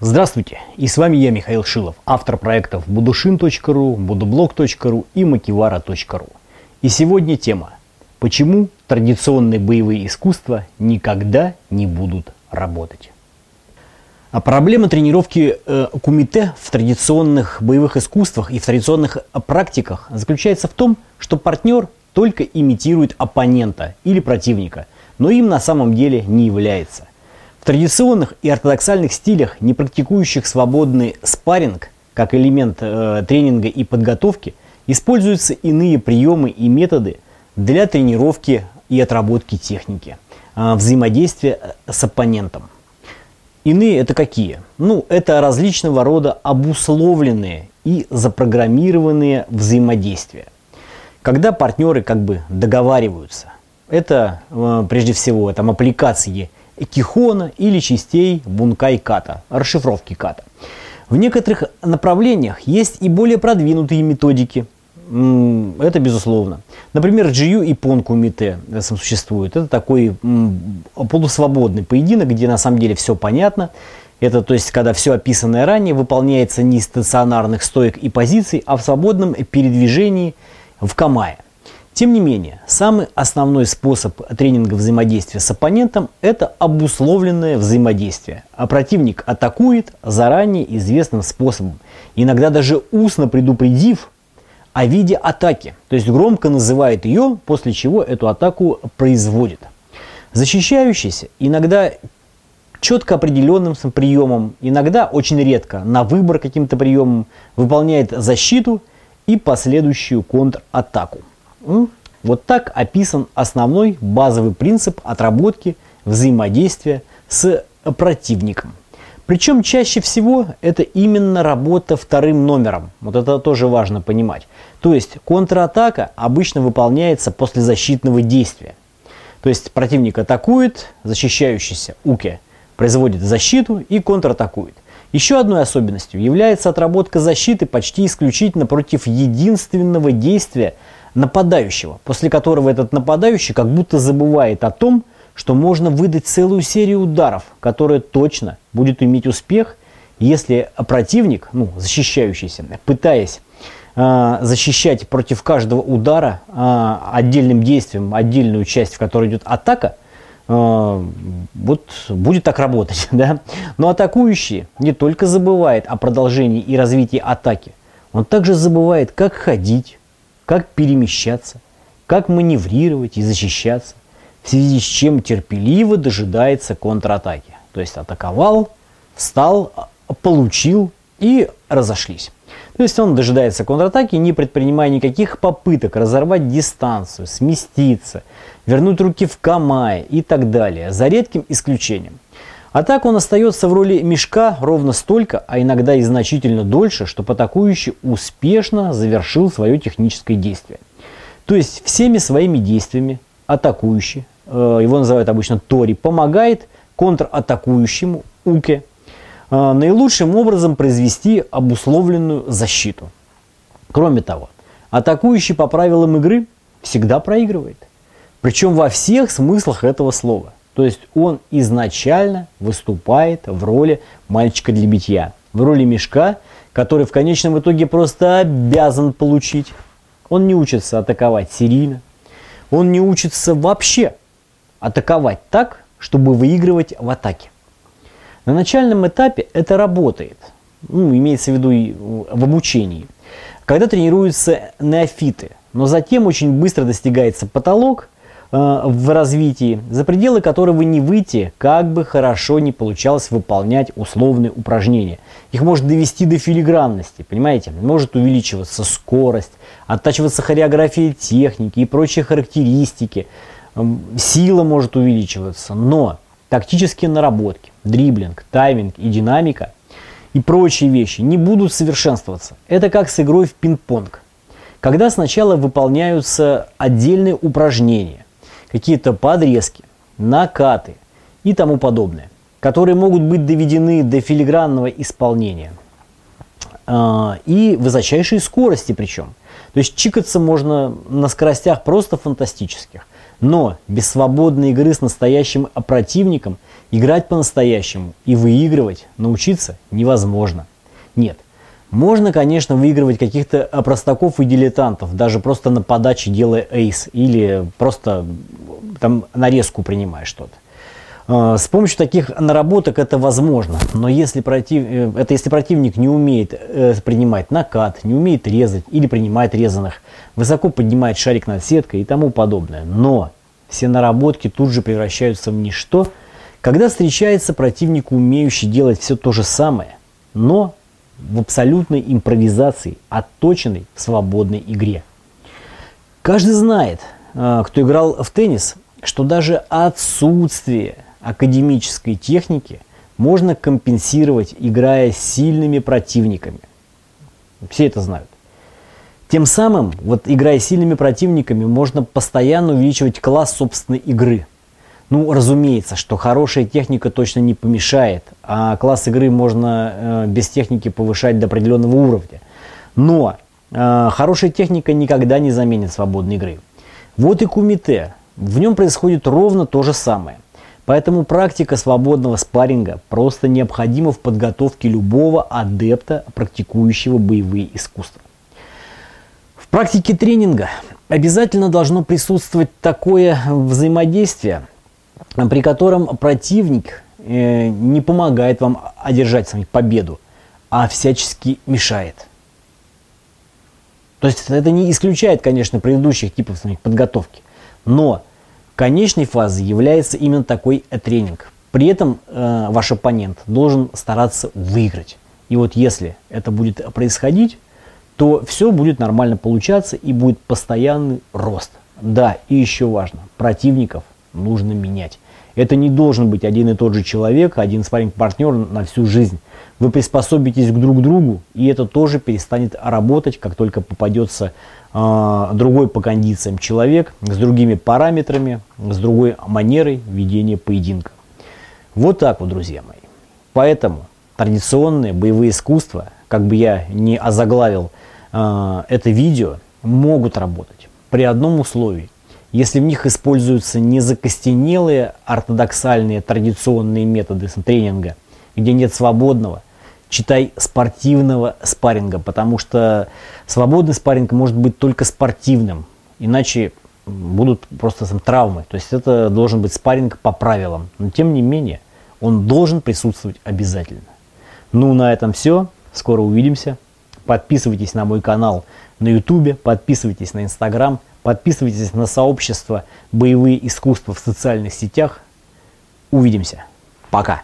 Здравствуйте, и с вами я, Михаил Шилов, автор проектов budushin.ru, budublog.ru и makivara.ru. И сегодня тема «Почему традиционные боевые искусства никогда не будут работать?» А проблема тренировки э, кумите в традиционных боевых искусствах и в традиционных практиках заключается в том, что партнер только имитирует оппонента или противника, но им на самом деле не является – традиционных и ортодоксальных стилях, не практикующих свободный спарринг, как элемент э, тренинга и подготовки, используются иные приемы и методы для тренировки и отработки техники, э, взаимодействия э, с оппонентом. Иные это какие? Ну, это различного рода обусловленные и запрограммированные взаимодействия. Когда партнеры как бы договариваются, это э, прежде всего там аппликации кихона или частей бункай ката, расшифровки ката. В некоторых направлениях есть и более продвинутые методики. Это безусловно. Например, GU и Понку Мите существует. Это такой полусвободный поединок, где на самом деле все понятно. Это то есть, когда все описанное ранее выполняется не из стационарных стоек и позиций, а в свободном передвижении в камае. Тем не менее, самый основной способ тренинга взаимодействия с оппонентом – это обусловленное взаимодействие. А противник атакует заранее известным способом, иногда даже устно предупредив о виде атаки, то есть громко называет ее, после чего эту атаку производит. Защищающийся иногда четко определенным приемом, иногда очень редко на выбор каким-то приемом выполняет защиту и последующую контратаку. Вот так описан основной базовый принцип отработки взаимодействия с противником. Причем чаще всего это именно работа вторым номером. Вот это тоже важно понимать. То есть контратака обычно выполняется после защитного действия. То есть противник атакует, защищающийся Уке производит защиту и контратакует. Еще одной особенностью является отработка защиты почти исключительно против единственного действия нападающего, после которого этот нападающий как будто забывает о том, что можно выдать целую серию ударов, которая точно будет иметь успех, если противник, ну, защищающийся, пытаясь э, защищать против каждого удара э, отдельным действием отдельную часть, в которой идет атака, вот будет так работать. Да? Но атакующий не только забывает о продолжении и развитии атаки, он также забывает, как ходить, как перемещаться, как маневрировать и защищаться, в связи с чем терпеливо дожидается контратаки. То есть атаковал, встал, получил и разошлись. То есть он дожидается контратаки, не предпринимая никаких попыток разорвать дистанцию, сместиться, вернуть руки в камае и так далее, за редким исключением – а так он остается в роли мешка ровно столько, а иногда и значительно дольше, чтобы атакующий успешно завершил свое техническое действие. То есть всеми своими действиями атакующий, э, его называют обычно Тори, помогает контратакующему Уке наилучшим образом произвести обусловленную защиту. Кроме того, атакующий по правилам игры всегда проигрывает. Причем во всех смыслах этого слова. То есть он изначально выступает в роли мальчика для битья, в роли мешка, который в конечном итоге просто обязан получить. Он не учится атаковать серийно, он не учится вообще атаковать так, чтобы выигрывать в атаке. На начальном этапе это работает, ну, имеется в виду и в обучении, когда тренируются неофиты, но затем очень быстро достигается потолок – Э, в развитии, за пределы которого не выйти, как бы хорошо не получалось выполнять условные упражнения. Их может довести до филигранности, понимаете? Может увеличиваться скорость, оттачиваться хореография техники и прочие характеристики. Эм, сила может увеличиваться, но тактические наработки, дриблинг, тайминг и динамика и прочие вещи не будут совершенствоваться. Это как с игрой в пинг-понг. Когда сначала выполняются отдельные упражнения, какие-то подрезки, накаты и тому подобное, которые могут быть доведены до филигранного исполнения а, и высочайшей скорости причем. То есть чикаться можно на скоростях просто фантастических. Но без свободной игры с настоящим противником Играть по-настоящему и выигрывать научиться невозможно. Нет, можно, конечно, выигрывать каких-то простаков и дилетантов, даже просто на подаче делая эйс или просто там нарезку принимая что-то. А, с помощью таких наработок это возможно, но если, против, э, это если противник не умеет э, принимать накат, не умеет резать или принимает резаных, высоко поднимает шарик над сеткой и тому подобное. Но все наработки тут же превращаются в ничто, когда встречается противник, умеющий делать все то же самое, но в абсолютной импровизации, отточенной в свободной игре. Каждый знает, а, кто играл в теннис, что даже отсутствие академической техники можно компенсировать, играя с сильными противниками. Все это знают. Тем самым, вот играя с сильными противниками, можно постоянно увеличивать класс собственной игры. Ну, разумеется, что хорошая техника точно не помешает, а класс игры можно э, без техники повышать до определенного уровня. Но э, хорошая техника никогда не заменит свободной игры. Вот и кумите. В нем происходит ровно то же самое. Поэтому практика свободного спарринга просто необходима в подготовке любого адепта, практикующего боевые искусства. В практике тренинга обязательно должно присутствовать такое взаимодействие, при котором противник э, не помогает вам одержать с вами победу, а всячески мешает. То есть это не исключает, конечно, предыдущих типов подготовки, но Конечной фазой является именно такой тренинг. При этом э, ваш оппонент должен стараться выиграть. И вот если это будет происходить, то все будет нормально получаться и будет постоянный рост. Да, и еще важно, противников нужно менять. Это не должен быть один и тот же человек, один спарринг-партнер на всю жизнь. Вы приспособитесь к друг другу, и это тоже перестанет работать, как только попадется э, другой по кондициям человек, с другими параметрами, с другой манерой ведения поединка. Вот так вот, друзья мои. Поэтому традиционные боевые искусства, как бы я не озаглавил э, это видео, могут работать при одном условии – если в них используются не закостенелые ортодоксальные традиционные методы тренинга, где нет свободного, читай спортивного спарринга, потому что свободный спарринг может быть только спортивным, иначе будут просто там, травмы. То есть это должен быть спарринг по правилам. Но тем не менее, он должен присутствовать обязательно. Ну, на этом все. Скоро увидимся. Подписывайтесь на мой канал на YouTube, подписывайтесь на Instagram, Подписывайтесь на сообщество «Боевые искусства» в социальных сетях. Увидимся. Пока.